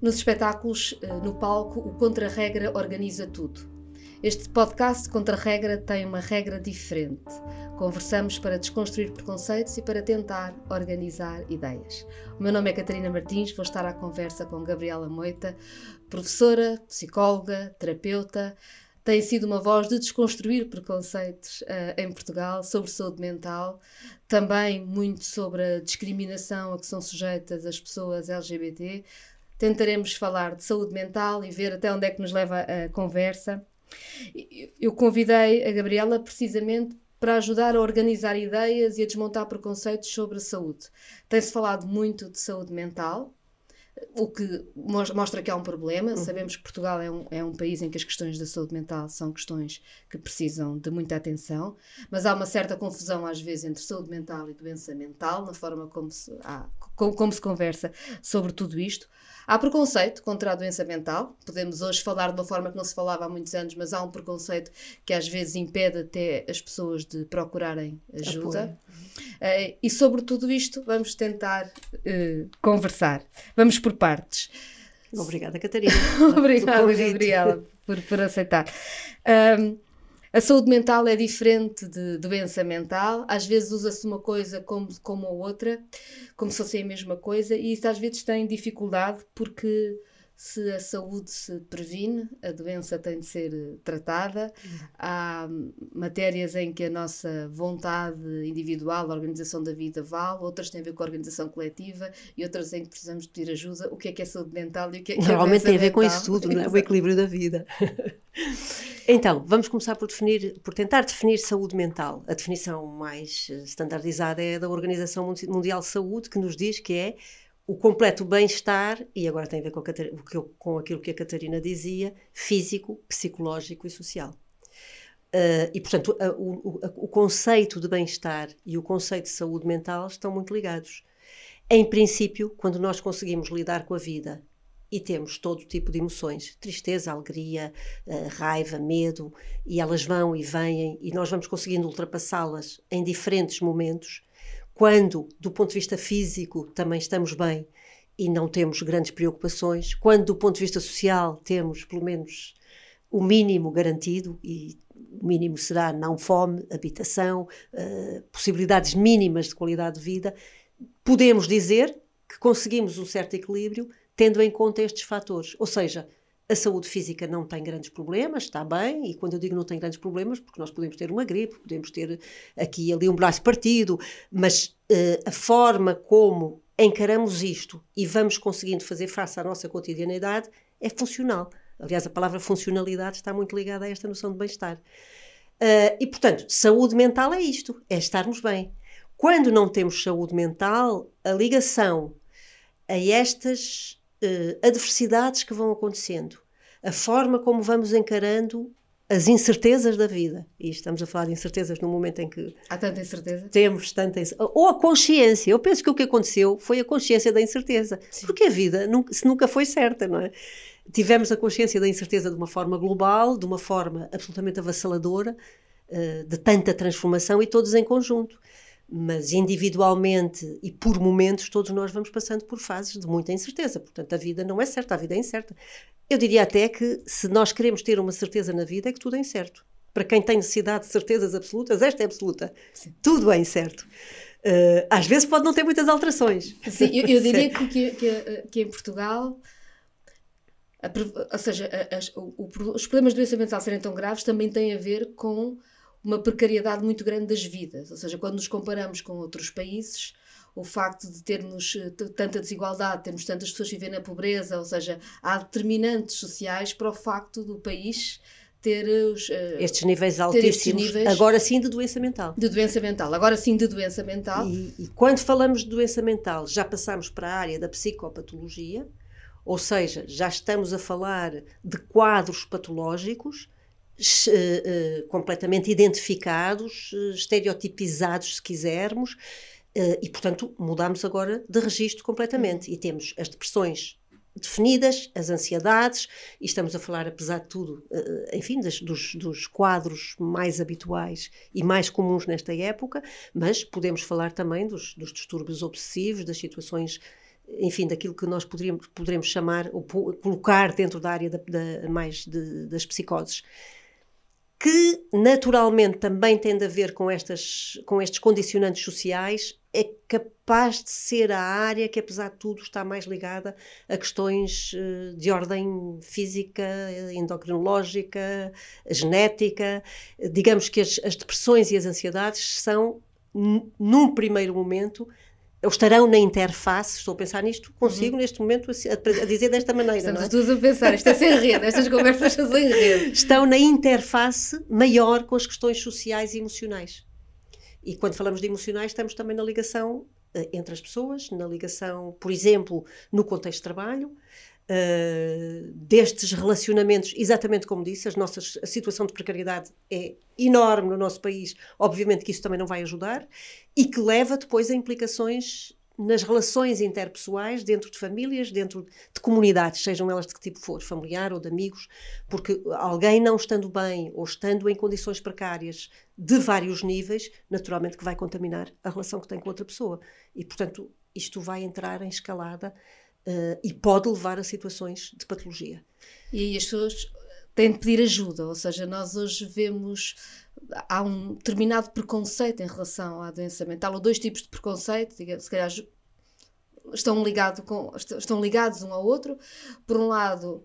Nos espetáculos, eh, no palco, o Contra-Regra organiza tudo. Este podcast Contra-Regra tem uma regra diferente. Conversamos para desconstruir preconceitos e para tentar organizar ideias. O meu nome é Catarina Martins, vou estar à conversa com Gabriela Moita, professora, psicóloga, terapeuta. Tem sido uma voz de desconstruir preconceitos uh, em Portugal sobre saúde mental, também muito sobre a discriminação a que são sujeitas as pessoas LGBT, tentaremos falar de saúde mental e ver até onde é que nos leva a conversa. Eu convidei a Gabriela precisamente para ajudar a organizar ideias e a desmontar preconceitos sobre a saúde. Tem-se falado muito de saúde mental, o que mostra que há um problema. Uhum. Sabemos que Portugal é um, é um país em que as questões da saúde mental são questões que precisam de muita atenção, mas há uma certa confusão às vezes entre saúde mental e doença mental, na forma como se, há, como, como se conversa sobre tudo isto. Há preconceito contra a doença mental. Podemos hoje falar de uma forma que não se falava há muitos anos, mas há um preconceito que às vezes impede até as pessoas de procurarem ajuda. Uh, e sobre tudo isto vamos tentar uh, conversar. Vamos por partes. Obrigada, Catarina. Obrigada, Gabriela, por, por aceitar. Um, a saúde mental é diferente de doença mental, às vezes usa-se uma coisa como, como a outra, como se fosse a mesma coisa, e isso às vezes tem dificuldade porque se a saúde se previne, a doença tem de ser eh, tratada. Há matérias em que a nossa vontade individual, a organização da vida vale, outras têm a ver com a organização coletiva e outras em que precisamos de pedir ajuda. O que é que é saúde mental e o que é que é Normalmente tem a ver com isso tudo, não é? o equilíbrio da vida. então, vamos começar por definir, por tentar definir saúde mental. A definição mais eh, standardizada é da Organização Mundial de Saúde, que nos diz que é o completo bem-estar, e agora tem a ver com, a, com, aquilo que a Catarina dizia, físico, psicológico e social. Uh, e, portanto, a, o, a, o, conceito de bem-estar e o conceito de saúde mental estão muito ligados. Em princípio, quando nós conseguimos lidar com a vida e temos todo tipo de emoções, tristeza, alegria, uh, raiva, medo, e elas vão e vêm, e nós vamos conseguindo ultrapassá-las em diferentes momentos, quando, do ponto de vista físico, também estamos bem e não temos grandes preocupações, quando, do ponto de vista social, temos pelo menos o mínimo garantido e o mínimo será não fome, habitação, uh, possibilidades mínimas de qualidade de vida, podemos dizer que conseguimos um certo equilíbrio tendo em conta estes fatores. Ou seja, a saúde física não tem grandes problemas, está bem, e quando eu digo não tem grandes problemas, porque nós podemos ter uma gripe, podemos ter aqui e ali um braço partido, mas uh, a forma como encaramos isto e vamos conseguindo fazer face à nossa cotidianidade é funcional. Aliás, a palavra funcionalidade está muito ligada a esta noção de bem-estar. Uh, e, portanto, saúde mental é isto, é estarmos bem. Quando não temos saúde mental, a ligação a estas adversidades que vão acontecendo, a forma como vamos encarando as incertezas da vida. E estamos a falar de incertezas no momento em que. Há tanta incerteza? Temos tanta incerteza. Ou a consciência. Eu penso que o que aconteceu foi a consciência da incerteza. Sim. Porque a vida nunca, nunca foi certa, não é? Tivemos a consciência da incerteza de uma forma global, de uma forma absolutamente avassaladora, uh, de tanta transformação e todos em conjunto mas individualmente e por momentos todos nós vamos passando por fases de muita incerteza. Portanto, a vida não é certa, a vida é incerta. Eu diria até que se nós queremos ter uma certeza na vida é que tudo é incerto. Para quem tem necessidade de certezas absolutas, esta é absoluta. Sim. Tudo é incerto. Uh, às vezes pode não ter muitas alterações. Sim, eu, eu diria que, que, que, em Portugal, a, ou seja, a, a, o, os problemas de doença mental serem tão graves também têm a ver com uma precariedade muito grande das vidas. Ou seja, quando nos comparamos com outros países, o facto de termos eh, tanta desigualdade, termos tantas pessoas vivendo na pobreza, ou seja, há determinantes sociais para o facto do país ter os, uh, estes níveis altíssimos, estes níveis agora sim de doença mental. De doença mental, agora sim de doença mental. E, e quando falamos de doença mental, já passamos para a área da psicopatologia, ou seja, já estamos a falar de quadros patológicos completamente identificados, uh, estereotipizados, se quisermos, e, portanto, mudamos agora de registro completamente. E temos as depressões definidas, as ansiedades, e estamos a falar, apesar de tudo, enfim, das, dos, dos, quadros mais habituais e mais comuns nesta época, mas podemos falar também dos, dos distúrbios obsessivos, das situações enfim, daquilo que nós poderíamos, poderemos chamar, ou colocar dentro da área da, da mais de, das psicoses que naturalmente também tem a ver com, estas, com estes condicionantes sociais, é capaz de ser a área que, apesar de tudo, está mais ligada a questões eh, de ordem física, endocrinológica, genética. Digamos que as, as depressões e as ansiedades são, num primeiro momento, ou estarão na interface, estou a pensar nisto consigo uhum. neste momento a, a, dizer desta maneira. Estamos é? todos a pensar, isto é sem rede, estas conversas são sem rede. Estão na interface maior com as questões sociais e emocionais. E quando falamos de emocionais, estamos também na ligação uh, entre as pessoas, na ligação, por exemplo, no contexto de trabalho, uh, destes relacionamentos, exatamente como disse, as nossas, a situação de precariedade é enorme no nosso país, obviamente que isso também não vai ajudar, e que leva depois a implicações nas relações interpessoais, dentro de famílias, dentro de comunidades, sejam elas de que tipo for, familiar ou de amigos, porque alguém não estando bem ou estando em condições precárias de vários níveis, naturalmente que vai contaminar a relação que tem com outra pessoa. E, portanto, isto vai entrar em escalada uh, e pode levar a situações de patologia. E aí as pessoas têm de pedir ajuda, ou seja, nós hoje vemos há um determinado preconceito em relação à doença mental, ou dois tipos de preconceito, se calhar estão, ligado com, estão ligados um ao outro. Por um lado,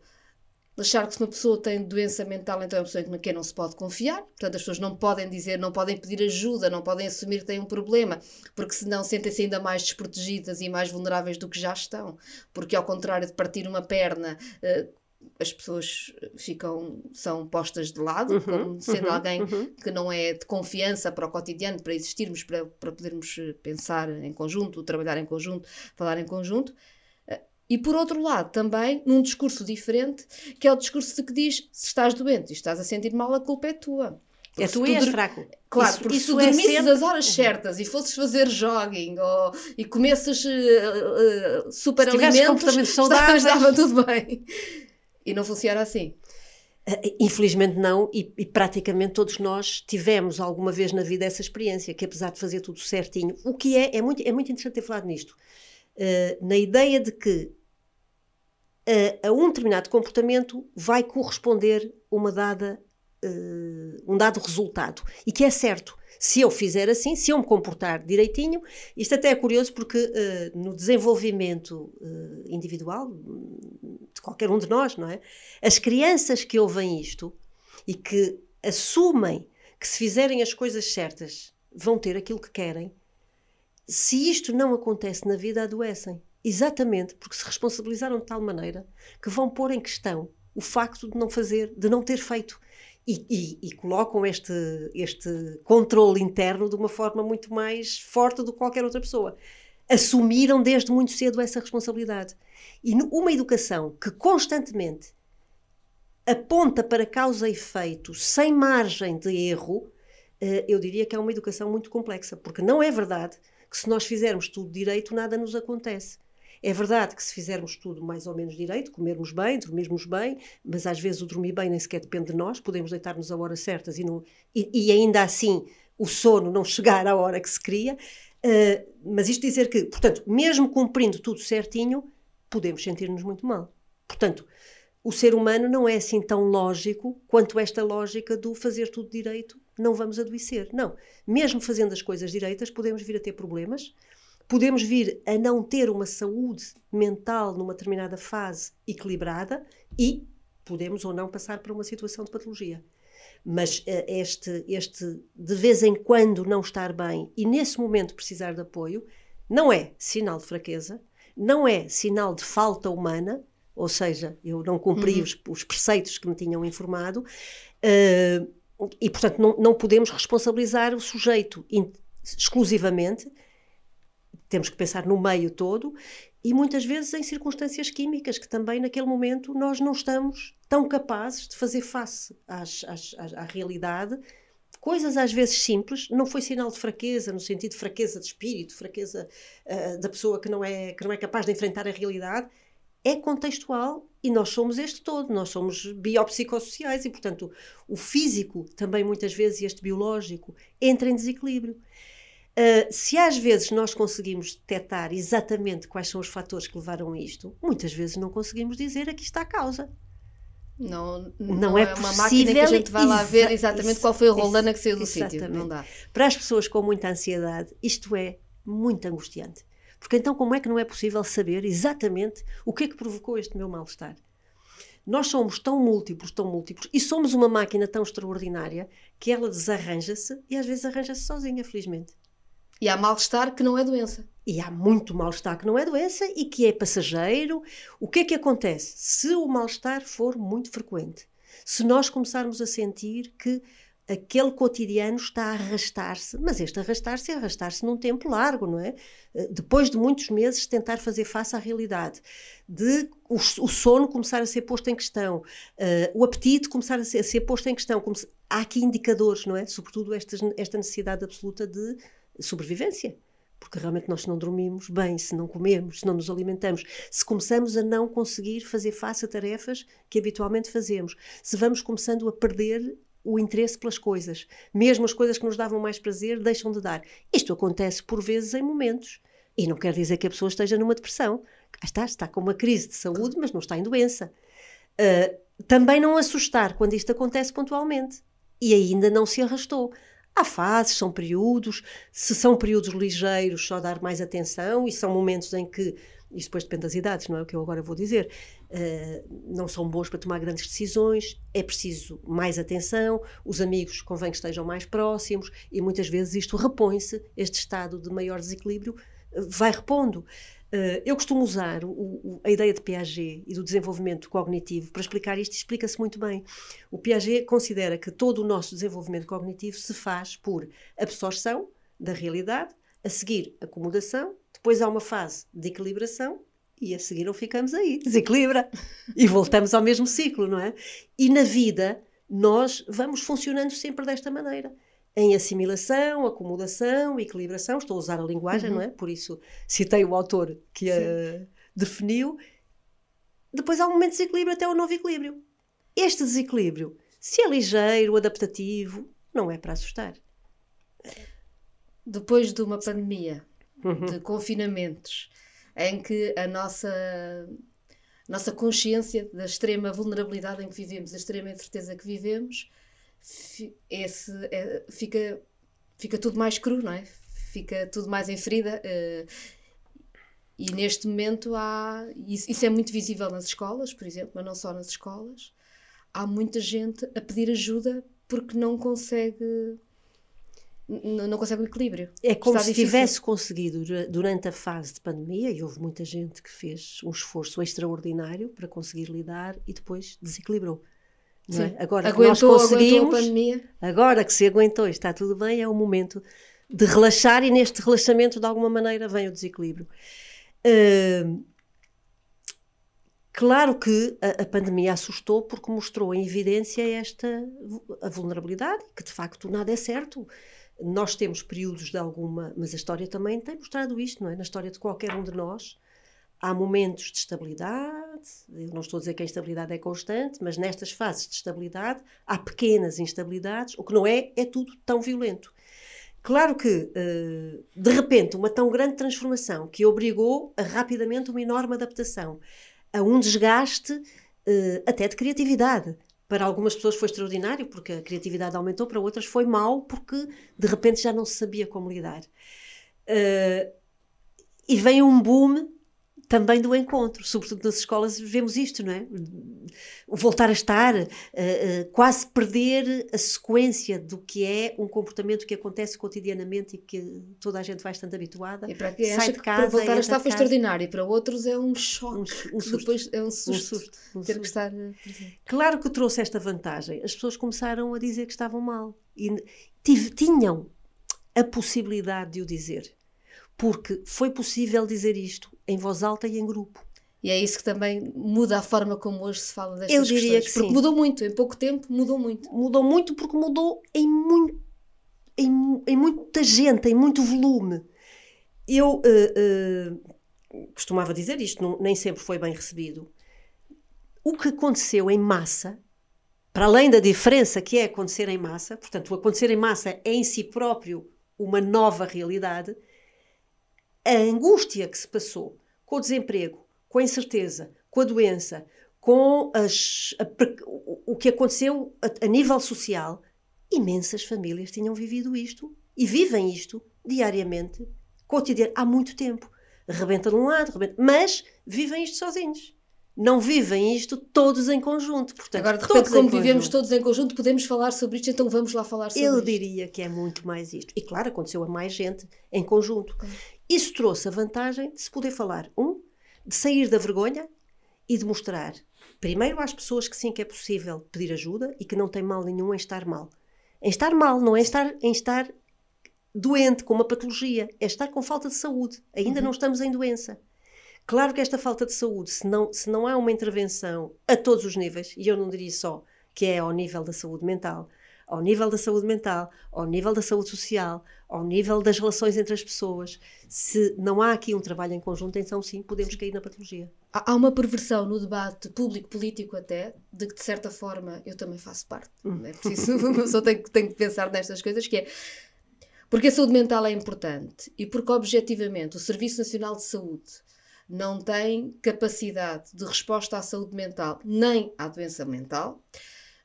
achar que se uma pessoa tem doença mental, então é uma pessoa em quem não se pode confiar. Portanto, as pessoas não podem dizer, não podem pedir ajuda, não podem assumir que têm um problema, porque senão sentem-se ainda mais desprotegidas e mais vulneráveis do que já estão. Porque, ao contrário de partir uma perna, eh, as pessoas ficam são postas de lado, uhum, como sendo uhum, alguém uhum. que não é de confiança para o cotidiano, para existirmos, para, para podermos pensar em conjunto, trabalhar em conjunto, falar em conjunto. E por outro lado, também num discurso diferente, que é o discurso de que diz: se estás doente e estás a sentir mal, a culpa é tua. Porque é tu és fraco. Claro, isso, porque isso se tu dormisses é as horas certas e fosses fazer jogging ou, e comesses uh, uh, super alimentos, saudáveis, estava tudo bem. E não funciona assim. Uh, infelizmente não, e, e, praticamente todos nós tivemos alguma vez na vida essa experiência, que apesar de fazer tudo certinho, o que é, é muito, é muito interessante ter falado nisto, uh, na ideia de que a, a um determinado comportamento vai corresponder uma dada, uh, um dado resultado. E que é certo. Se eu fizer assim, se eu me comportar direitinho, isto até é curioso porque uh, no desenvolvimento uh, individual de qualquer um de nós, não é? As crianças que ouvem isto e que assumem que se fizerem as coisas certas vão ter aquilo que querem, se isto não acontece na vida, adoecem. Exatamente porque se responsabilizaram de tal maneira que vão pôr em questão o facto de não fazer, de não ter feito. E, e, e, colocam este, este controle interno de uma forma muito mais forte do que qualquer outra pessoa. Assumiram desde muito cedo essa responsabilidade. E uma educação que constantemente aponta para causa e efeito sem margem de erro, eh, eu diria que é uma educação muito complexa, porque não é verdade que se nós fizermos tudo direito, nada nos acontece. É verdade que se fizermos tudo mais ou menos direito, comermos bem, dormirmos bem, mas às vezes o dormir bem nem sequer depende de nós, podemos deitar-nos a horas certas e, não, e, e, ainda assim o sono não chegar à hora que se queria. Uh, mas isto dizer que, portanto, mesmo cumprindo tudo certinho, podemos sentir-nos muito mal. Portanto, o ser humano não é assim tão lógico quanto esta lógica do fazer tudo direito, não vamos adoecer. Não. Mesmo fazendo as coisas direitas, podemos vir a ter problemas, podemos vir a não ter uma saúde mental numa determinada fase equilibrada e podemos ou não passar por uma situação de patologia. Mas eh, este, este de vez em quando não estar bem e nesse momento precisar de apoio não é sinal de fraqueza, não é sinal de falta humana, ou seja, eu não cumpri uhum. os, os, preceitos que me tinham informado, uh, e portanto não, não podemos responsabilizar o sujeito exclusivamente temos que pensar no meio todo e muitas vezes em circunstâncias químicas que também naquele momento nós não estamos tão capazes de fazer face às, às, às, à realidade. Coisas às vezes simples, não foi sinal de fraqueza, no sentido de fraqueza de espírito, fraqueza uh, da pessoa que não, é, que não é capaz de enfrentar a realidade, é contextual e nós somos este todo, nós somos biopsicossociais e, portanto, o físico também muitas vezes e este biológico entra em desequilíbrio. Uh, se às vezes nós conseguimos detectar exatamente quais são os fatores que levaram a isto, muitas vezes não conseguimos dizer aqui está a causa. Não, não, não é, é uma máquina que a gente vai lá ver exatamente qual foi a rolana que saiu do sítio. Não dá. Para as pessoas com muita ansiedade, isto é muito angustiante. Porque então, como é que não é possível saber exatamente o que é que provocou este meu mal-estar? Nós somos tão múltiplos, tão múltiplos, e somos uma máquina tão extraordinária que ela desarranja-se e às vezes arranja-se sozinha, felizmente. E há mal-estar que não é doença. E há muito mal-estar que não é doença e que é passageiro. O que é que acontece? Se o mal-estar for muito frequente, se nós começarmos a sentir que aquele cotidiano está a arrastar-se, mas este arrastar-se é arrastar-se num tempo largo, não é? Eh, depois de muitos meses tentar fazer face à realidade, de o, o sono começar a ser posto em questão, uh, o apetite começar a ser, a ser posto em questão, se, há aqui indicadores, não é? Sobretudo esta, esta necessidade absoluta de sobrevivência porque realmente nós não dormimos bem, se não comemos, se não nos alimentamos, se começamos a não conseguir fazer face a tarefas que habitualmente fazemos, se vamos começando a perder o interesse pelas coisas. Mesmo as coisas que nos davam mais prazer deixam de dar. Isto acontece por vezes em momentos. E não quer dizer que a pessoa esteja numa depressão. Está, está com uma crise de saúde, mas não está em doença. Uh, também não assustar quando isto acontece pontualmente. E ainda não se arrastou. Há fases, são períodos. Se são períodos ligeiros, só dar mais atenção. E são momentos em que isto depois depende das idades, não é o que eu agora vou dizer, uh, não são bons para tomar grandes decisões, é preciso mais atenção, os amigos convém que estejam mais próximos e muitas vezes isto repõe-se, este estado de maior desequilíbrio uh, vai repondo. Uh, eu costumo usar o, o, a ideia de Piaget e do desenvolvimento cognitivo para explicar isto explica-se muito bem. O Piaget considera que todo o nosso desenvolvimento cognitivo se faz por absorção da realidade, a seguir acomodação depois há uma fase de equilibração e a seguir não ficamos aí, desequilibra e voltamos ao mesmo ciclo, não é? E na vida nós vamos funcionando sempre desta maneira. Em assimilação, acomodação, equilibração, estou a usar a linguagem, uhum. não é? Por isso citei o autor que a definiu. Depois há um momento de desequilíbrio até o novo equilíbrio. Este desequilíbrio, se é ligeiro, adaptativo, não é para assustar. Depois de uma pandemia, uhum. de confinamentos, em que a nossa, nossa consciência da extrema vulnerabilidade em que vivemos, da extrema incerteza que vivemos, esse, é, fica, fica tudo mais cru, não é? Fica tudo mais em ferida. Uh, e neste momento há. Isso, isso é muito visível nas escolas, por exemplo, mas não só nas escolas. Há muita gente a pedir ajuda porque não consegue não, consegue o equilíbrio. É como Está se difícil. tivesse conseguido durante a fase de pandemia, e houve muita gente que fez um esforço extraordinário para conseguir lidar e depois desequilibrou. É? Agora aguentou, que nós conseguimos, agora que se aguentou e está tudo bem, é o momento de relaxar e neste relaxamento de alguma maneira vem o desequilíbrio. Uh, Claro que a, a, pandemia assustou porque mostrou em evidência esta a vulnerabilidade, que de facto nada é certo nós temos períodos de alguma, mas a história também tem mostrado isto, não é? Na história de qualquer um de nós, há momentos de estabilidade. Eu não estou a dizer que a instabilidade é constante, mas nestas fases de estabilidade há pequenas instabilidades. O que não é, é tudo tão violento. Claro que, eh, de repente, uma tão grande transformação que obrigou a rapidamente uma enorme adaptação, a um desgaste eh, até de criatividade para algumas pessoas foi extraordinário porque a criatividade aumentou, para outras foi mau porque de repente já não se sabia como lidar. Uh, e vem um boom também do encontro, sobretudo nas escolas vemos isto, não é? O voltar a estar, uh, uh, quase perder a sequência do que é um comportamento que acontece cotidianamente e que toda a gente vai estando habituada. E para quem acha que para voltar a estar foi extraordinário, e para outros é um choque, um, um depois é um susto, um susto um ter susto. que estar eh, presente. Claro que trouxe esta vantagem, as pessoas começaram a dizer que estavam mal e tive, tinham a possibilidade de o dizer porque foi possível dizer isto em voz alta e em grupo. E é isso que também muda a forma como hoje se fala destas Eu diria questões. Que porque sim. mudou muito, em pouco tempo mudou muito. Mudou muito porque mudou em, muito, em, em muita gente, em muito volume. Eu uh, uh, costumava dizer isto, não, nem sempre foi bem recebido. O que aconteceu em massa, para além da diferença que é acontecer em massa, portanto, o acontecer em massa é em si próprio uma nova realidade, a angústia que se passou com o desemprego, com a incerteza, com a doença, com as, a, o que aconteceu a, a nível social, imensas famílias tinham vivido isto e vivem isto diariamente, cotidiano, há muito tempo. Rebenta de um lado, rebenta, mas vivem isto sozinhos. Não vivem isto todos em conjunto. Portanto, Agora, de repente, como vivemos todos em conjunto, podemos falar sobre isto, então vamos lá falar sobre Eu isto. diria que é muito mais isto. E claro, aconteceu a mais gente em conjunto. Isso trouxe a vantagem de se poder falar, um, de sair da vergonha e de mostrar, primeiro às pessoas que sim que é possível pedir ajuda e que não tem mal nenhum em estar mal. Em estar mal, não é estar, em estar doente, com uma patologia, é estar com falta de saúde. Ainda uhum. não estamos em doença. Claro que esta falta de saúde, se não, se não há uma intervenção a todos os níveis, e eu não diria só que é ao nível da saúde mental, ao nível da saúde mental, ao nível da saúde social, ao nível das relações entre as pessoas, se não há aqui um trabalho em conjunto, então sim, podemos cair na patologia. Há uma perversão no debate público-político até, de que de certa forma eu também faço parte. Hum. É preciso, uma pessoa tem, tem que pensar nestas coisas, que é porque a saúde mental é importante e porque objetivamente o Serviço Nacional de Saúde não tem capacidade de resposta à saúde mental nem à doença mental.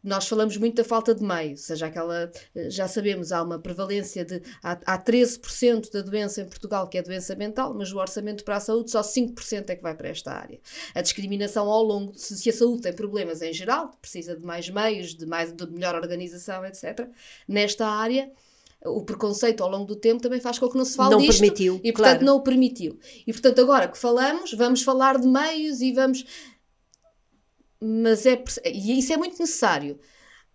Nós falamos muito da falta de meio, seja aquela, já sabemos, há uma prevalência de, há, há 13% da doença em Portugal que é doença mental, mas o orçamento para a saúde só 5% é que vai para esta área. A discriminação ao longo, se, se a saúde tem problemas em geral, precisa de mais meios, de, mais, de melhor organização, etc., nesta área, o preconceito ao longo do tempo também faz com que não se fale não disto. Permitiu, e portanto claro. não o permitiu. E portanto agora que falamos, vamos falar de meios e vamos... Mas é... E isso é muito necessário.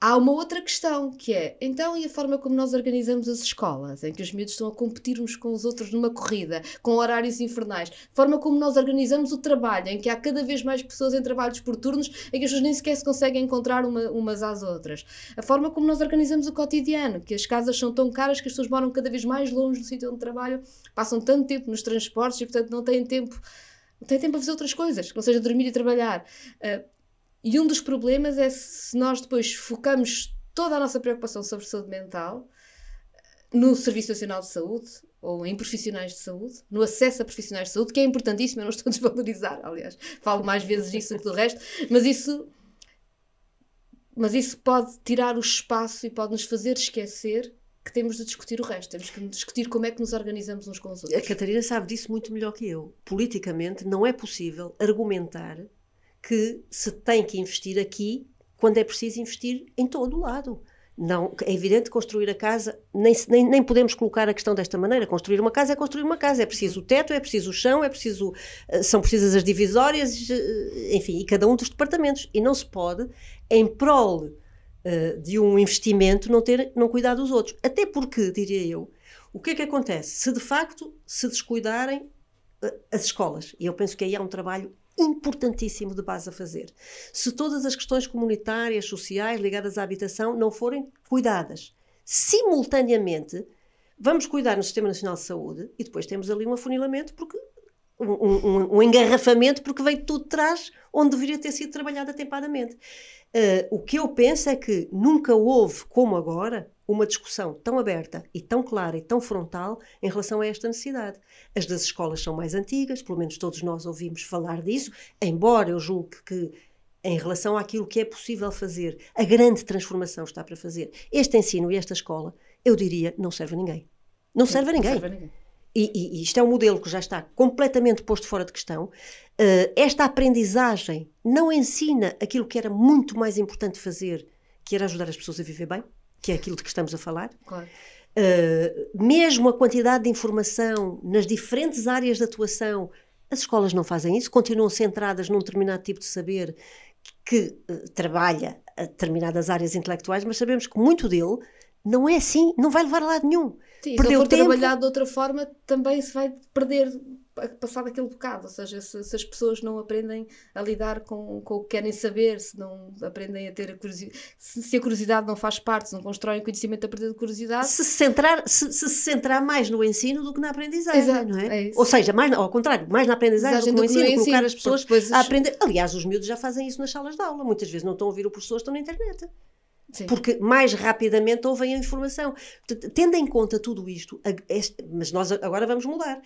Há uma outra questão que é, então, e a forma como nós organizamos as escolas, em que os miúdos estão a competir uns com os outros numa corrida, com horários infernais, forma como nós organizamos o trabalho, em que há cada vez mais pessoas em trabalhos por turnos, em que as pessoas nem sequer se conseguem encontrar uma, umas às outras, a forma como nós organizamos o cotidiano, que as casas são tão caras que as pessoas moram cada vez mais longe do sítio onde trabalham, passam tanto tempo nos transportes e, portanto, não têm tempo têm tempo a fazer outras coisas, que não seja dormir e trabalhar. Uh, e um dos problemas é se nós depois focamos toda a nossa preocupação sobre saúde mental no Serviço Nacional de Saúde ou em profissionais de saúde, no acesso a profissionais de saúde, que é importantíssimo, eu não estou a desvalorizar, aliás, falo mais vezes disso do que do resto, mas isso, mas isso pode tirar o espaço e pode nos fazer esquecer que temos de discutir o resto, temos que discutir como é que nos organizamos uns com os outros. A Catarina sabe disso muito melhor que eu. Politicamente não é possível argumentar que se tem que investir aqui quando é preciso investir em todo o lado. Não, é evidente construir a casa, nem, nem, nem podemos colocar a questão desta maneira. Construir uma casa é construir uma casa. É preciso o teto, é preciso o chão, é preciso, eh, são precisas as divisórias, eh, enfim, e cada um dos departamentos. E não se pode, em prol uh, de um investimento, não, ter, não cuidar dos outros. Até porque, diria eu, o que é que acontece? Se de facto se descuidarem as escolas, e eu penso que aí há um trabalho importantíssimo de base a fazer. Se todas as questões comunitárias, sociais, ligadas à habitação não forem cuidadas simultaneamente, vamos cuidar no Sistema Nacional de Saúde e depois temos ali um afunilamento porque um, um, um, engarrafamento porque veio tudo de trás onde deveria ter sido trabalhado atempadamente. Uh, o que eu penso é que nunca houve, como agora, uma discussão tão aberta e tão clara e tão frontal em relação a esta necessidade. As das escolas são mais antigas, pelo menos todos nós ouvimos falar disso, embora eu julgue que em relação àquilo que é possível fazer, a grande transformação está para fazer. Este ensino e esta escola, eu diria, não serve a ninguém. Não serve a ninguém. Não serve a ninguém. E, e, e, isto é um modelo que já está completamente posto fora de questão. Uh, esta aprendizagem não ensina aquilo que era muito mais importante fazer, que era ajudar as pessoas a viver bem, que é aquilo de que estamos a falar. Claro. Uh, mesmo a quantidade de informação nas diferentes áreas de atuação, as escolas não fazem isso, continuam centradas num determinado tipo de saber que uh, trabalha a determinadas áreas intelectuais, mas sabemos que muito dele não é assim, não vai levar a lado nenhum. Sim, Perdeu se for tempo. trabalhado de outra forma, também se vai perder passar daquele bocado, ou seja, se, se, as pessoas não aprendem a lidar com, com o que querem saber, se não aprendem a ter a curiosidade, se, se, a curiosidade não faz parte, se não constroem conhecimento a partir de curiosidade. Se se centrar, se, se, centrar mais no ensino do que na aprendizagem, Exato, não é? é ou seja, mais, ao contrário, mais na aprendizagem do que no ensino, ensino, colocar as pessoas depois... a aprender. Aliás, os miúdos já fazem isso nas salas de aula, muitas vezes não estão a ouvir o professor, estão na internet. Sim. porque mais rapidamente ouvem a informação. Tendo em conta tudo isto, mas nós agora vamos mudar,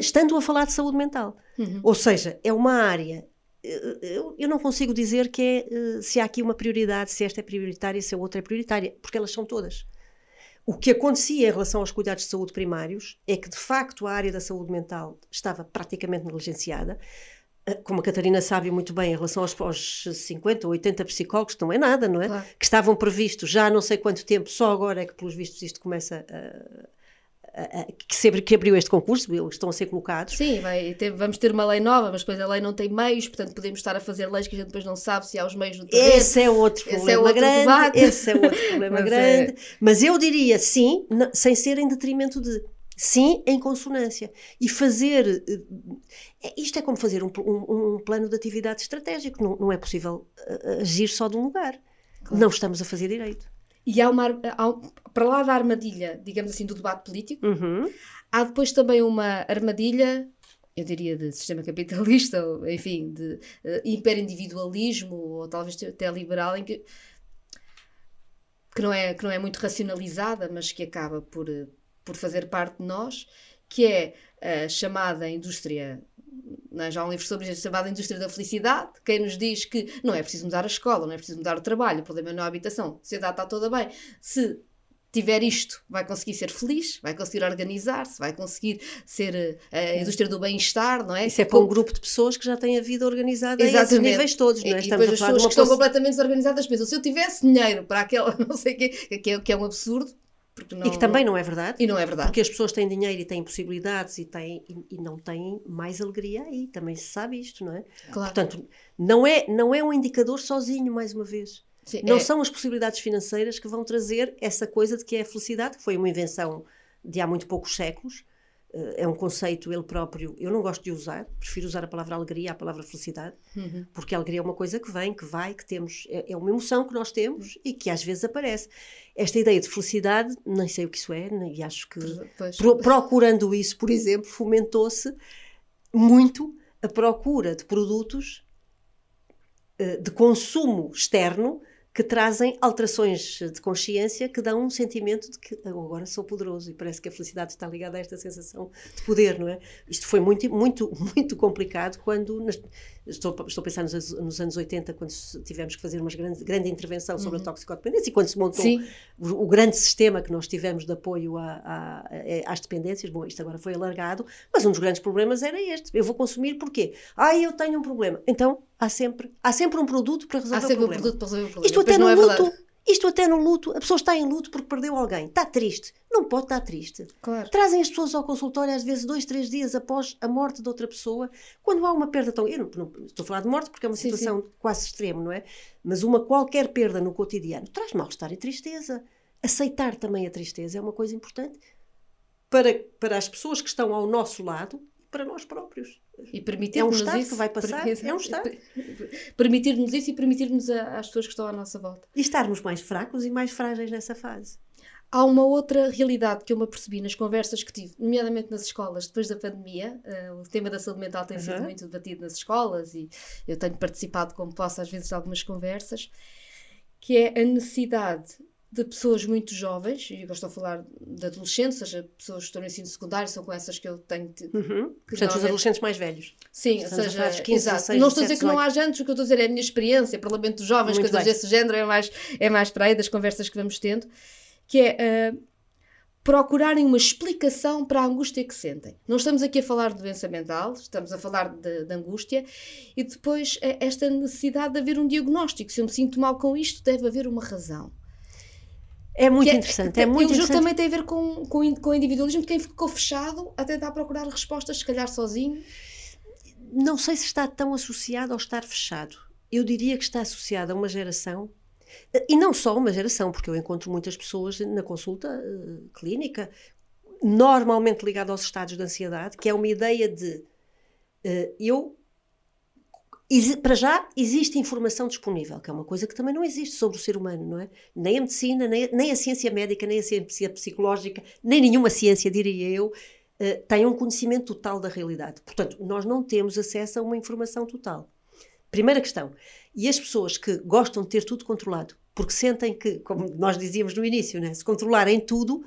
estando a falar de saúde mental. Uhum. Ou seja, é uma área. Eh, eu, eu não consigo dizer que é, eh, se há aqui uma prioridade, se esta é prioritária, se a outra é prioritária, porque elas são todas. O que acontecia em relação aos cuidados de saúde primários é que, de facto, a área da saúde mental estava praticamente negligenciada. Eh, como a Catarina sabe muito bem, em relação aos, aos 50 ou 80 psicólogos, não é nada, não é? Claro. Que estavam previstos já há não sei quanto tempo, só agora é que, pelos vistos, isto começa a, que sempre que abriu este concurso, estão a ser colocados. Sim, vai, ter, vamos ter uma lei nova, mas depois a lei não tem meios, portanto podemos estar a fazer leis que a gente depois não sabe se há os meios no terreno. Esse é outro esse problema é outro grande. Debate. Esse é outro problema mas grande. É... Mas eu diria sim, sem ser em detrimento de. Sim, em consonância. E fazer. Eh, isto é como fazer um, um, um plano de atividade estratégico. Não, não é possível eh, agir só de um lugar. Claro. Não estamos a fazer direito. E há uma, há, para lá da armadilha, digamos assim, do debate político, uhum. há depois também uma armadilha, eu diria de sistema capitalista, ou enfim, de uh, hiperindividualismo, ou talvez até liberal, em que, que, não é, que não é muito racionalizada, mas que acaba por, eh, por fazer parte de nós, que é a chamada indústria? Já há um livro sobre isso chamado Indústria da Felicidade, quem nos diz que não é preciso mudar a escola, não é preciso mudar o trabalho, o problema não é a habitação, a sociedade está toda bem. Se tiver isto, vai conseguir ser feliz, vai conseguir organizar-se, vai conseguir ser eh, a indústria do bem-estar, não é? Isso é para um grupo de pessoas que já têm a vida organizada Exatamente. a esses níveis todos, não é? E, depois as pessoas que estão completamente desorganizadas pensam, se eu tivesse dinheiro para aquela, não sei o quê, que é, que é um absurdo, não, e que também não é verdade. E não é verdade. Porque as pessoas têm dinheiro e têm possibilidades e, têm, e, e, não têm mais alegria aí. Também se sabe isto, não é? Claro. Portanto, não é, não é um indicador sozinho, mais uma vez. Sim, não é... são as possibilidades financeiras que vão trazer essa coisa de que é a felicidade, que foi uma invenção de há muito poucos séculos, é um conceito ele próprio, eu não gosto de usar, prefiro usar a palavra alegria, a palavra felicidade, uhum. porque a alegria é uma coisa que vem, que vai, que temos, é, é uma emoção que nós temos e que às vezes aparece. Esta ideia de felicidade, nem sei o que isso é, e acho que pro, procurando isso, por exemplo, fomentou-se muito a procura de produtos eh, de consumo externo que trazem alterações de consciência que dão um sentimento de que agora sou poderoso e parece que a felicidade está ligada a esta sensação de poder, não é? Isto foi muito, muito, muito complicado quando, nas, estou, estou a pensar nos, nos, anos 80, quando tivemos que fazer uma grande, grande intervenção sobre uhum. a toxicodependência e quando se montou o, o, grande sistema que nós tivemos de apoio a, a, a, às dependências, bom, isto agora foi alargado, mas um dos grandes problemas era este, eu vou consumir porquê? Ah, eu tenho um problema. Então, há sempre, há sempre um produto para resolver há sempre o problema. Um produto para resolver o problema. Isto até no é luto, isto até no luto, a pessoa está em luto porque perdeu alguém, está triste, não pode estar triste. Claro. Trazem as pessoas ao consultório às vezes dois, três dias após a morte de outra pessoa, quando há uma perda tão. Eu não, não estou a falar de morte porque é uma sim, situação sim. quase extrema, não é? Mas uma qualquer perda no cotidiano traz mal-estar e tristeza. Aceitar também a tristeza é uma coisa importante para, para as pessoas que estão ao nosso lado e para nós próprios. E permitir-nos é um isso, que vai passar, é um Estado. Permitir-nos isso e permitir-nos às pessoas que estão à nossa volta. E estarmos mais fracos e mais frágeis nessa fase. Há uma outra realidade que eu me apercebi nas conversas que tive, nomeadamente nas escolas, depois da pandemia. Uh, o tema da saúde mental tem uhum. sido muito debatido nas escolas e eu tenho participado, como posso, às vezes, de algumas conversas, que é a necessidade de pessoas muito jovens, e eu estou a falar de adolescentes, ou seja, pessoas que estão no ensino secundário, são com essas que eu tenho. Uhum. Portanto, os adolescentes mais velhos. Sim, ou seja, 15, 16, não estou a dizer que não há jantes, o que eu estou a dizer é a minha experiência, Parlamento dos Jovens, muito coisas bem. desse género, é mais, é mais para aí das conversas que vamos tendo, que é. Uh, procurarem uma explicação para a angústia que sentem. Não estamos aqui a falar de doença mental, estamos a falar de, de, angústia e depois eh, esta necessidade de haver um diagnóstico. Se eu me sinto mal com isto, deve haver uma razão. É muito que interessante. É, é muito o jogo também tem a ver com, com, com o individualismo de quem ficou fechado a tentar procurar respostas, se calhar sozinho. Não sei se está tão associado ao estar fechado. Eu diria que está associado a uma geração, e não só uma geração, porque eu encontro muitas pessoas na consulta uh, clínica, normalmente ligada aos estados de ansiedade, que é uma ideia de uh, eu para já existe informação disponível, que é uma coisa que também não existe sobre o ser humano, não é? Nem a medicina, nem, nem a ciência médica, nem a ciência psicológica, nem nenhuma ciência, diria eu, uh, tem um conhecimento total da realidade. Portanto, nós não temos acesso a uma informação total. Primeira questão. E as pessoas que gostam de ter tudo controlado, porque sentem que, como nós dizíamos no início, né, se controlarem tudo,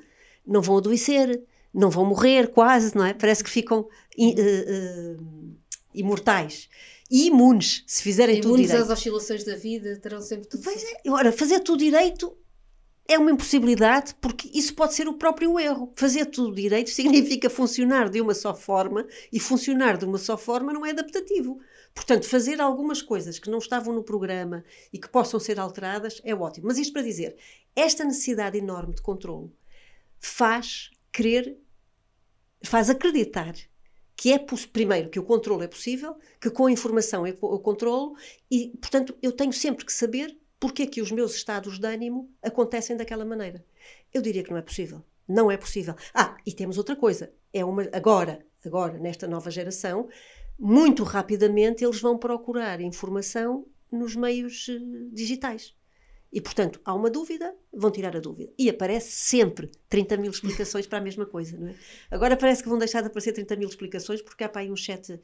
não vão adoecer, não vão morrer quase, não é? Parece que ficam uh, uh, imortais e imunes, se fizerem imunes tudo direito. Imunes às oscilações da vida, terão sempre tudo pois é. Ora, fazer tudo direito é uma impossibilidade, porque isso pode ser o próprio erro. Fazer tudo direito significa funcionar de uma só forma, e funcionar de uma só forma não é adaptativo. Portanto, fazer algumas coisas que não estavam no programa e que possam ser alteradas é ótimo. Mas isto para dizer, esta necessidade enorme de controle faz querer, faz acreditar que é primeiro que o controle é possível, que com a informação eu controlo e, portanto, eu tenho sempre que saber porque é que os meus estados de ânimo acontecem daquela maneira. Eu diria que não é possível. Não é possível. Ah, e temos outra coisa. É uma agora, agora nesta nova geração, muito rapidamente eles vão procurar informação nos meios uh, digitais. E, portanto, há uma dúvida, vão tirar a dúvida. E aparece sempre 30 mil explicações para a mesma coisa, não é? Agora parece que vão deixar de aparecer 30 mil explicações porque há para aí um chat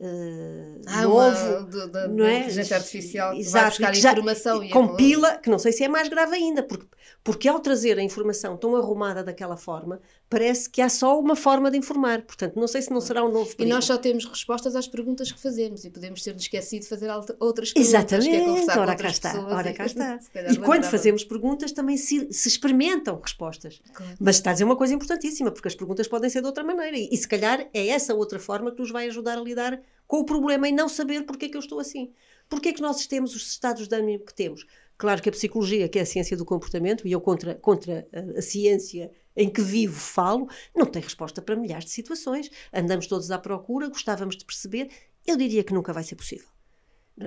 Uh, ah, novo, do, da, não é? inteligência artificial que vai buscar já, informação e compila, que não sei se é mais grave ainda, porque, porque ao trazer a informação tão arrumada daquela forma, parece que há só uma forma de informar. Portanto, não sei se não será um novo perigo. E nós só temos respostas às perguntas que fazemos e podemos ter esquecido de fazer outras perguntas. Exatamente, que é ora cá está, ora cá está. E quando fazemos perguntas também se, se experimentam respostas. Claro. Mas está a dizer uma coisa importantíssima, porque as perguntas podem ser de outra maneira e, e se calhar é essa outra forma que nos vai ajudar a lidar com o problema em não saber porque é que eu estou assim. Porque é que nós temos os estados de ânimo que temos? Claro que a psicologia, que é a ciência do comportamento, e eu contra, contra a, a ciência em que vivo falo, não tem resposta para milhares de situações. Andamos todos à procura, gostávamos de perceber. Eu diria que nunca vai ser possível.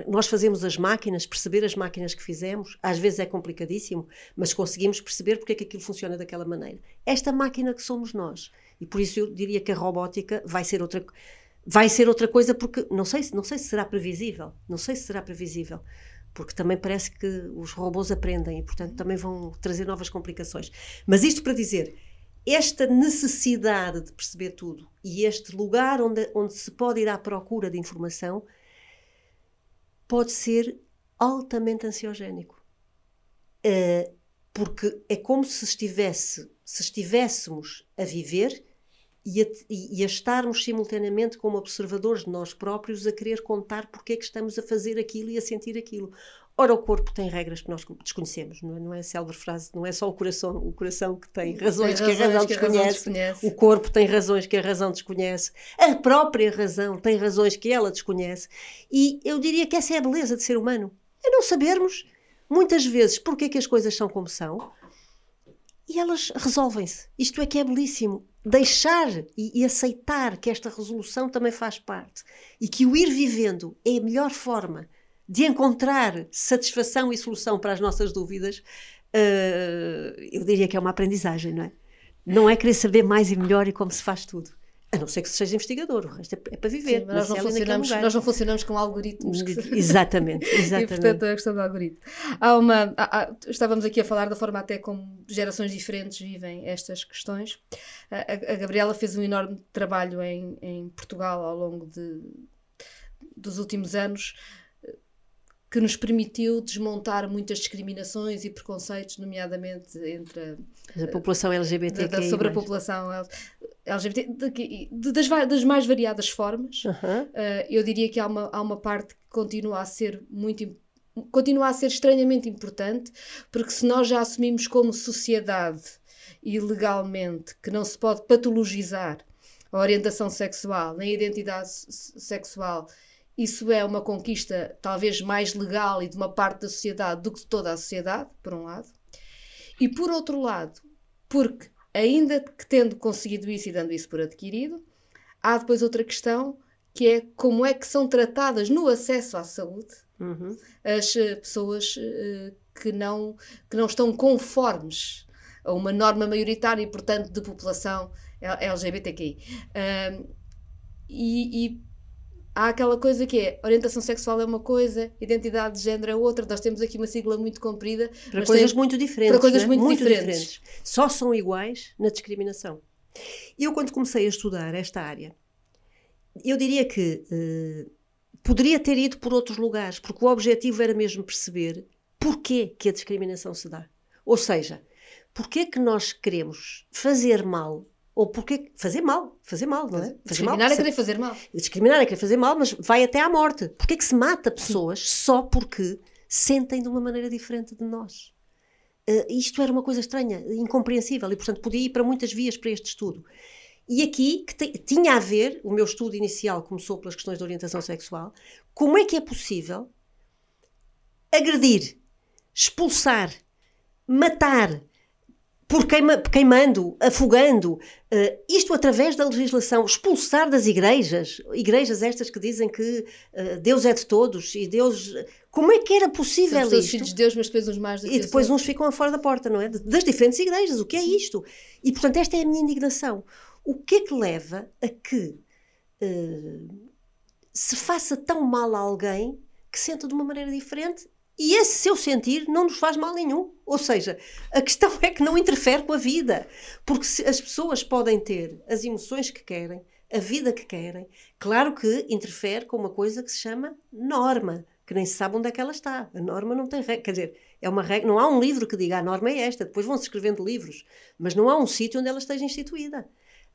Nós fazemos as máquinas, perceber as máquinas que fizemos, às vezes é complicadíssimo, mas conseguimos perceber porque é que aquilo funciona daquela maneira. Esta máquina que somos nós. E por isso eu diria que a robótica vai ser outra vai ser outra coisa porque não sei, não sei se será previsível, não sei se será previsível, porque também parece que os robôs aprendem e portanto também vão trazer novas complicações. Mas isto para dizer, esta necessidade de perceber tudo e este lugar onde, onde se pode ir à procura de informação pode ser altamente ansiogénico. Uh, porque é como se estivesse, se estivéssemos a viver e a, e a, estarmos simultaneamente como observadores de nós próprios a querer contar porque é que estamos a fazer aquilo e a sentir aquilo. Ora, o corpo tem regras que nós desconhecemos, não é, não é célebre frase, não é só o coração, o coração que tem razões, tem razões que a razão, que desconhece, a razão desconhece, o corpo tem razões que a razão desconhece, a própria razão tem razões que ela desconhece, e eu diria que essa é a beleza de ser humano, é não sabermos, muitas vezes, porque é que as coisas são como são, e elas resolvem-se. Isto é que é belíssimo deixar e, e, aceitar que esta resolução também faz parte e que o ir vivendo é a melhor forma de encontrar satisfação e solução para as nossas dúvidas, uh, eu diria que é uma aprendizagem, não é? Não é querer saber mais e melhor e como se faz tudo. A não ser que seja investigador, o resto é, é para viver. Sim, nós, não funcionamos, nós não funcionamos com algoritmos. Exatamente, exatamente. e portanto é a questão do algoritmo. Há uma, há, há, estávamos aqui a falar da forma até como gerações diferentes vivem estas questões. A, a Gabriela fez um enorme trabalho em, em Portugal ao longo de, dos últimos anos que nos permitiu desmontar muitas discriminações e preconceitos, nomeadamente entre a, a população LGBT. Da, sobre a população LGBT, de, de, das, das, mais variadas formas. Uh, eu diria que há uma, há uma parte que continua a ser muito continua a ser estranhamente importante, porque se nós já assumimos como sociedade e legalmente que não se pode patologizar a orientação sexual, nem a identidade sexual isso é uma conquista talvez mais legal e de uma parte da sociedade do que de toda a sociedade, por um lado. E por outro lado, porque ainda que tendo conseguido isso e dando isso por adquirido, há depois outra questão que é como é que são tratadas no acesso à saúde uhum. as eh, pessoas uh, que, não, que não estão conformes a uma norma maioritária e, portanto, de população LGBTQI. Uh, e, e há aquela coisa que é orientação sexual é uma coisa, identidade de género é outra. Nós temos aqui uma sigla muito comprida para coisas tem, muito diferentes. Para coisas é? muito, muito diferentes. diferentes. Só são iguais na discriminação. Eu, quando comecei a estudar esta área, eu diria que uh, poderia ter ido por outros lugares, porque o objetivo era mesmo perceber porquê que a discriminação se dá. Ou seja, porquê que nós queremos fazer mal ou porque fazer mal, fazer mal, não é? Discriminar mal, é querer fazer mal. Discriminar é querer fazer mal, mas vai até à morte. Porquê que se mata pessoas só porque sentem de uma maneira diferente de nós? Uh, isto era uma coisa estranha, incompreensível, e portanto podia ir para muitas vias para este estudo. E aqui, que tinha a ver, o meu estudo inicial começou pelas questões de orientação sexual, como é que é possível agredir, expulsar, matar, por queima, queimando, afogando, uh, isto através da legislação, expulsar das igrejas, igrejas estas que dizem que uh, Deus é de todos e Deus. Como é que era possível Somos isto? filhos de Deus, mas depois uns mais do E depois uns ficam fora da porta, não é? Das diferentes igrejas, o que é isto? E portanto, esta é a minha indignação. O que é que leva a que uh, se faça tão mal a alguém que senta de uma maneira diferente e esse seu sentir não nos faz mal nenhum. Ou seja, a questão é que não interfere com a vida. Porque as pessoas podem ter as emoções que querem, a vida que querem. Claro que interfere com uma coisa que se chama norma, que nem se sabe onde é que ela está. A norma não tem regra. Quer dizer, é uma regra. Não há um livro que diga a norma é esta. Depois vão-se escrevendo livros. Mas não há um sítio onde ela esteja instituída.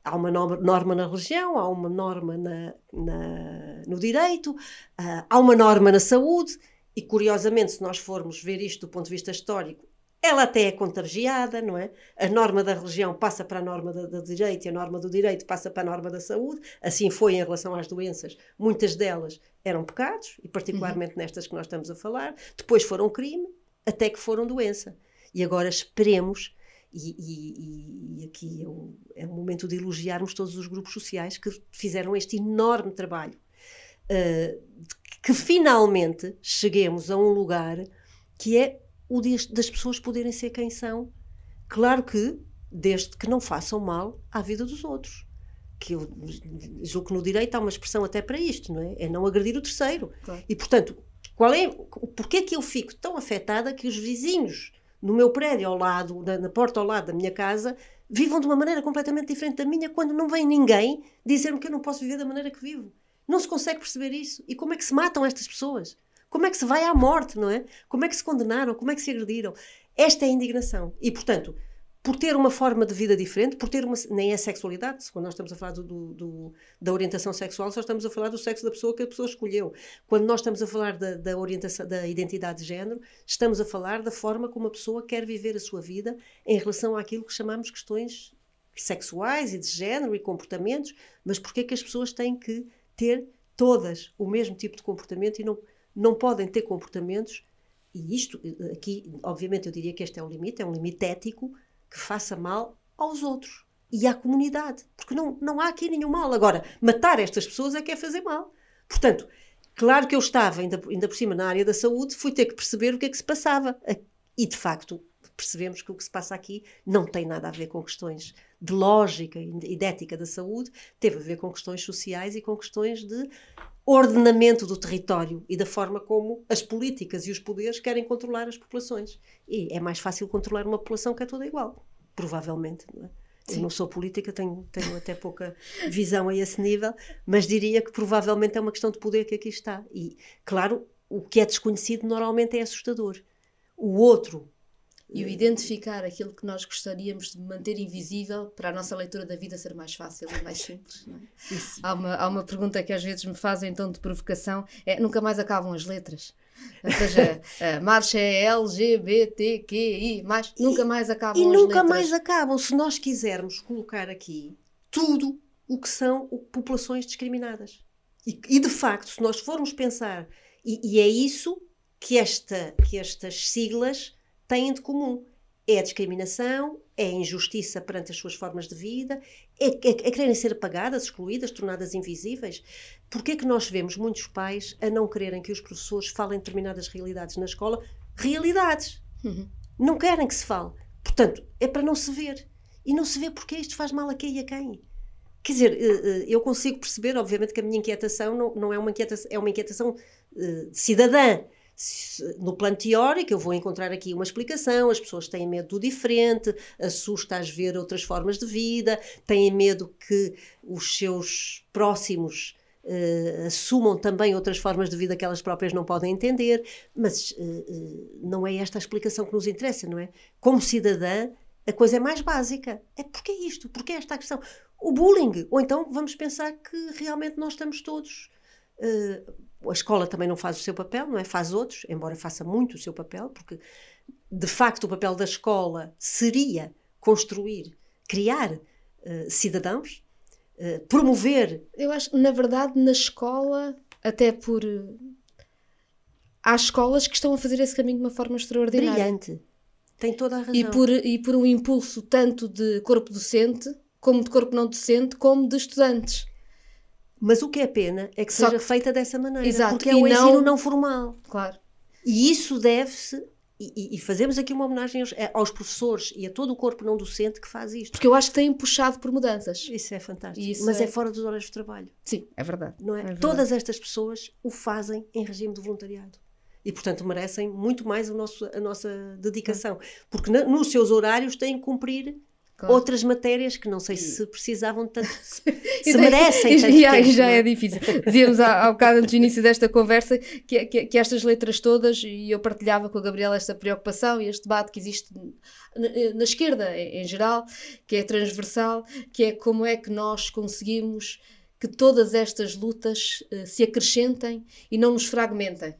Há uma norma na religião, há uma norma na, na no direito, ah, há uma norma na saúde e curiosamente, se nós formos ver isto do ponto de vista histórico, ela até é contagiada, não é? A norma da religião passa para a norma do direito e a norma do direito passa para a norma da saúde. Assim foi em relação às doenças. Muitas delas eram pecados, e particularmente uhum. nestas que nós estamos a falar. Depois foram crime, até que foram doença. E agora esperemos, e, e, e aqui é um, é um momento de elogiarmos todos os grupos sociais que fizeram este enorme trabalho. Uh, que finalmente cheguemos a um lugar que é o das pessoas poderem ser quem são. Claro que, desde que não façam mal à vida dos outros. Que eu julgo que no direito há uma expressão até para isto, não é? É não agredir o terceiro. Claro. E, portanto, qual é, porquê é que eu fico tão afetada que os vizinhos no meu prédio ao lado, na, na porta ao lado da minha casa, vivam de uma maneira completamente diferente da minha quando não vem ninguém dizer-me que eu não posso viver da maneira que vivo? Não se consegue perceber isso. E como é que se matam estas pessoas? Como é que se vai à morte, não é? Como é que se condenaram? Como é que se agrediram? Esta é a indignação. E, portanto, por ter uma forma de vida diferente, por ter uma. Nem é sexualidade, quando nós estamos a falar do, do, da orientação sexual, só estamos a falar do sexo da pessoa que a pessoa escolheu. Quando nós estamos a falar da, da orientação, da identidade de género, estamos a falar da forma como a pessoa quer viver a sua vida em relação àquilo que chamamos questões sexuais e de género e comportamentos, mas porquê é que as pessoas têm que ter todas o mesmo tipo de comportamento e não, não podem ter comportamentos, e isto aqui, obviamente, eu diria que este é um limite, é um limite ético que faça mal aos outros e à comunidade, porque não, não há aqui nenhum mal. Agora, matar estas pessoas é que é fazer mal. Portanto, claro que eu estava, ainda, ainda por cima, na área da saúde, fui ter que perceber o que é que se passava. E, de facto, percebemos que o que se passa aqui não tem nada a ver com questões de lógica e de ética da saúde, teve a ver com questões sociais e com questões de ordenamento do território e da forma como as políticas e os poderes querem controlar as populações. E é mais fácil controlar uma população que é toda igual, provavelmente. Não é? Eu não sou política, tenho, tenho até pouca visão a esse nível, mas diria que provavelmente é uma questão de poder que aqui está. E, claro, o que é desconhecido normalmente é assustador. O outro e o identificar aquilo que nós gostaríamos de manter invisível para a nossa leitura da vida ser mais fácil e mais simples. É? Há, uma, há uma pergunta que às vezes me fazem então de provocação: é nunca mais acabam as letras. Ou seja, a marcha é LGBTQI, mais, nunca mais acabam e as letras. E nunca mais acabam se nós quisermos colocar aqui tudo o que são populações discriminadas. E, e de facto, se nós formos pensar, e, e é isso que, esta, que estas siglas têm de comum. É a discriminação, é a injustiça perante as suas formas de vida, é, é, é quererem ser apagadas, excluídas, tornadas invisíveis. Porquê é que nós vemos muitos pais a não quererem que os professores falem determinadas realidades na escola? Realidades! Uhum. Não querem que se fale. Portanto, é para não se ver. E não se vê porque isto faz mal a quem e a quem. Quer dizer, eh, eh, eu consigo perceber, obviamente, que a minha inquietação não, não é uma inquietação, é uma inquietação uh, cidadã no plano teórico, eu vou encontrar aqui uma explicação. As pessoas têm medo do diferente, assusta-as ver outras formas de vida, têm medo que os seus próximos uh, assumam também outras formas de vida que elas próprias não podem entender, mas uh, não é esta a explicação que nos interessa, não é? Como cidadã, a coisa é mais básica. É porque é isto? Porque é esta a questão? O bullying. Ou então vamos pensar que realmente nós estamos todos. A escola também não faz o seu papel, não é? Faz outros, embora faça muito o seu papel, porque de facto o papel da escola seria construir, criar uh, cidadãos, uh, promover. Eu acho que, na verdade, na escola, até por. Há escolas que estão a fazer esse caminho de uma forma extraordinária. Brilhante. Tem toda a razão. E por, e por um impulso tanto de corpo docente, como de corpo não docente, como de estudantes. Mas o que é pena é que Só seja que... feita dessa maneira. Exato. Porque é o não... ensino não formal. Claro. E isso deve-se e, e, fazemos aqui uma homenagem aos, aos, professores e a todo o corpo não docente que faz isto. Porque eu acho que têm puxado por mudanças. Isso é fantástico. Isso Mas é... é... fora dos horários de trabalho. Sim, é verdade. Não é? é verdade. Todas estas pessoas o fazem em regime de voluntariado e, portanto, merecem muito mais o nosso, a nossa dedicação. Porque na, nos seus horários têm que cumprir Claro. outras matérias que não sei se precisavam tanto, se, se merecem tanto já, tempo, já é? é difícil. Dizíamos há, há bocado antes do início desta conversa que, que, que, estas letras todas, e eu partilhava com a Gabriela esta preocupação e este debate que existe na, na esquerda em, em geral, que é transversal, que é como é que nós conseguimos que todas estas lutas uh, se acrescentem e não nos fragmentem.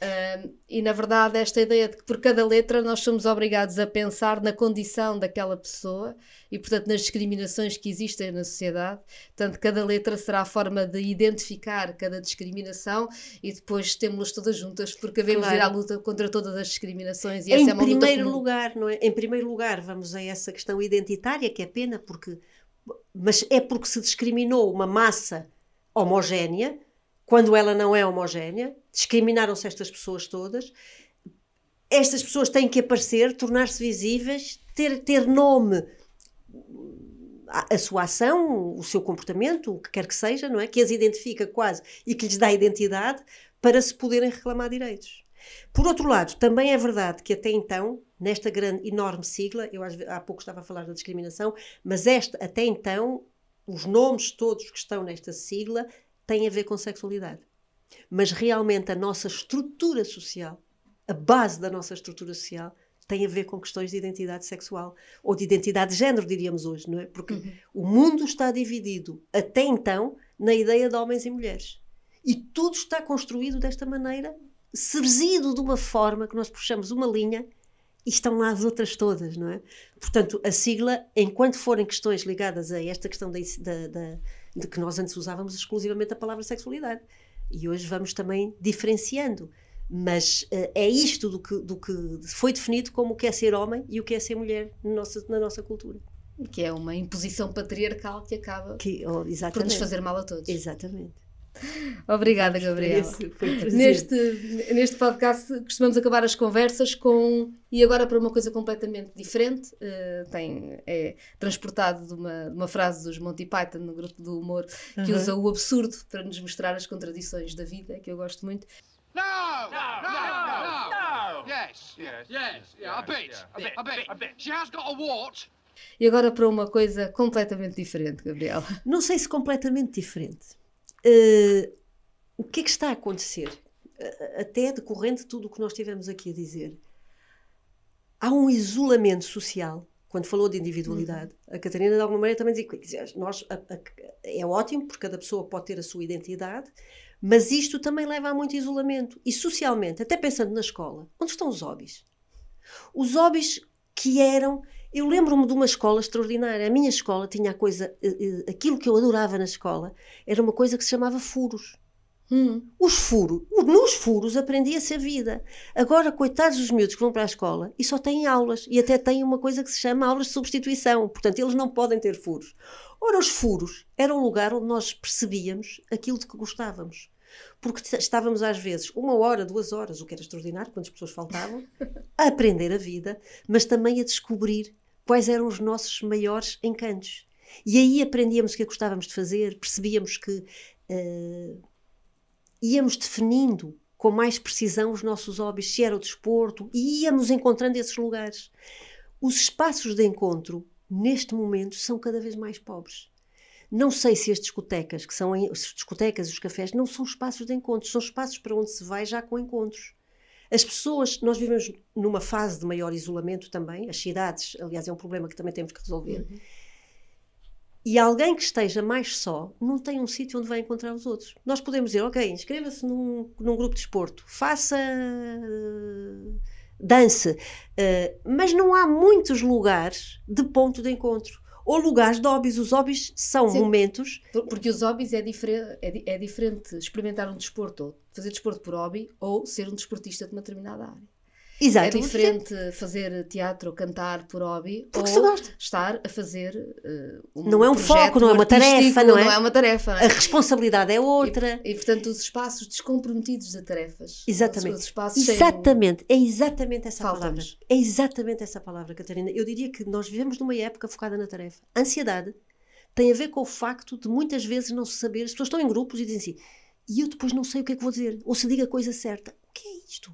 Uh, e na verdade, esta ideia de que por cada letra nós somos obrigados a pensar na condição daquela pessoa e, portanto, nas discriminações que existem na sociedade. Portanto, cada letra será a forma de identificar cada discriminação e depois temos-las todas juntas, porque devemos claro. ir à luta contra todas as discriminações. E em essa é uma primeiro luta lugar, não é? Em primeiro lugar, vamos a essa questão identitária, que é pena, porque. Mas é porque se discriminou uma massa homogénea quando ela não é homogénea, discriminaram-se estas pessoas todas. Estas pessoas têm que aparecer, tornar-se visíveis, ter, ter nome a, a, sua ação, o seu comportamento, o que quer que seja, não é? Que as identifica quase e que lhes dá identidade para se poderem reclamar direitos. Por outro lado, também é verdade que até então, nesta grande, enorme sigla, eu há pouco estava a falar da discriminação, mas esta, até então, os nomes todos que estão nesta sigla tem a ver com sexualidade. Mas realmente a nossa estrutura social, a base da nossa estrutura social, tem a ver com questões de identidade sexual ou de identidade de género, diríamos hoje, não é? Porque uhum. o mundo está dividido até então na ideia de homens e mulheres. E tudo está construído desta maneira, serzido de uma forma que nós puxamos uma linha e estão lá as outras todas, não é? Portanto, a sigla, enquanto forem questões ligadas a esta questão da, da, da de que nós antes usávamos exclusivamente a palavra sexualidade. E hoje vamos também diferenciando. Mas uh, é isto do que, do que foi definido como o que é ser homem e o que é ser mulher na nossa, na nossa cultura. Que é uma imposição patriarcal que acaba que, oh, por nos fazer mal a todos. Exatamente. Obrigada, Gabriela. Neste, neste podcast costumamos acabar as conversas com. E agora para uma coisa completamente diferente, uh, tem, é transportado de uma, de uma frase dos Monty Python, no grupo do humor, que usa o absurdo para nos mostrar as contradições da vida, que eu gosto muito. No! No! No! No! no. Yes! Yes! Yes! Yeah, a bit! A bit! A bit! A bit! She has got a wart! E agora para uma coisa completamente diferente, Gabriela. Não sei se completamente diferente Uh, o que é que está a acontecer? Uh, até decorrente de tudo o que nós tivemos aqui a dizer. Há um isolamento social. Quando falou de individualidade, uhum. a Catarina de alguma maneira também dizia que nós, a, a, é ótimo porque cada pessoa pode ter a sua identidade, mas isto também leva a muito isolamento. E socialmente, até pensando na escola, onde estão os hobbies? Os hobbies que eram eu lembro-me de uma escola extraordinária. A minha escola tinha a coisa, eh, eh, aquilo que eu adorava na escola, era uma coisa que se chamava furos. Hum. Os furos, nos furos aprendia-se a vida. Agora, coitados dos miúdos que vão para a escola e só têm aulas, e até têm uma coisa que se chama aulas de substituição, portanto, eles não podem ter furos. Ora, os furos eram um lugar onde nós percebíamos aquilo de que gostávamos porque estávamos às vezes uma hora, duas horas, o que era extraordinário, quantas pessoas faltavam, a aprender a vida, mas também a descobrir quais eram os nossos maiores encantos. E aí aprendíamos o que é gostávamos de fazer, percebíamos que uh, íamos definindo com mais precisão os nossos hobbies, se era o desporto, e íamos encontrando esses lugares. Os espaços de encontro, neste momento, são cada vez mais pobres. Não sei se as discotecas, que são as discotecas e os cafés, não são espaços de encontros, são espaços para onde se vai já com encontros. As pessoas, nós vivemos numa fase de maior isolamento também, as cidades, aliás, é um problema que também temos que resolver. Uhum. E alguém que esteja mais só não tem um sítio onde vai encontrar os outros. Nós podemos dizer, ok, inscreva-se num, num, grupo de esporto, faça. Uh, dance, uh, mas não há muitos lugares de ponto de encontro ou lugares de hobbies. Os hobbies são Sim, momentos. Porque os hobbies é, difere, é, é diferente experimentar um desporto, ou fazer desporto por hobby, ou ser um desportista de uma determinada área. Exato. É diferente fazer teatro ou cantar por hobby Porque ou estar a fazer uh, um Não é um foco, não é uma tarefa, não é? Não é uma tarefa. A responsabilidade é outra. E, e, portanto, os espaços descomprometidos de tarefas. Exatamente. Os, espaços exatamente. Sem... É exatamente essa palavra. É exatamente essa palavra, Catarina. Eu diria que nós vivemos numa época focada na tarefa. Ansiedade tem a ver com o facto de muitas vezes não se saber. As pessoas estão em grupos e dizem assim, e eu depois não sei o que é que vou dizer. Ou se diga a coisa certa. O que é isto?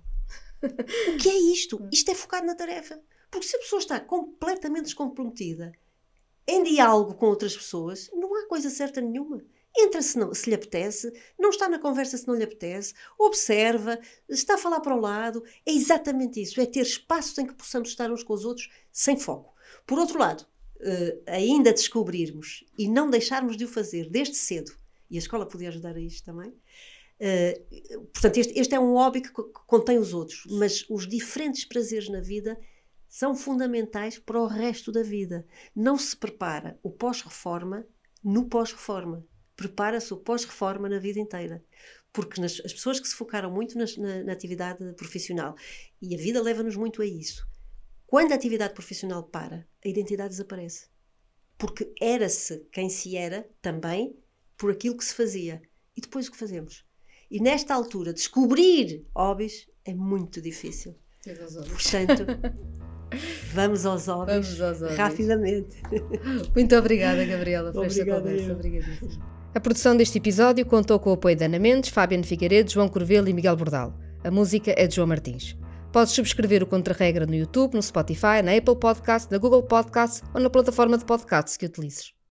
O que é isto? Hum. Isto é focado na tarefa. Porque se a pessoa está completamente descomprometida em diálogo com outras pessoas, não há coisa certa nenhuma. Entra se, não, se lhe apetece, não está na conversa se não lhe apetece, observa, está a falar para o lado. É exatamente isso. É ter espaços em que possamos estar uns com os outros sem foco. Por outro lado, uh, ainda descobrirmos e não deixarmos de o fazer desde cedo, e a escola podia ajudar a isto também, Uh, portanto, este, este, é um hobby que, contém os outros, mas os diferentes prazeres na vida são fundamentais para o resto da vida. Não se prepara o pós-reforma no pós-reforma. Prepara-se o pós-reforma na vida inteira. Porque nas, as pessoas que se focaram muito na, na, na atividade profissional, e a vida leva-nos muito a isso, quando a atividade profissional para, a identidade desaparece. Porque era-se quem se era também por aquilo que se fazia. E depois o que fazemos? E nesta altura, descobrir hobbies é muito difícil. Portanto, vamos aos hobbies, vamos aos hobbies. rapidamente. Muito obrigada, Gabriela, por esta conversa. Obrigadíssima. A produção deste episódio contou com o apoio de Ana Mendes, Fabiano Figueiredo, João Corvelo e Miguel Bordal. A música é de João Martins. Podes subscrever o Contra-Regra no YouTube, no Spotify, na Apple Podcast, na Google Podcast ou na plataforma de podcasts que utilizes.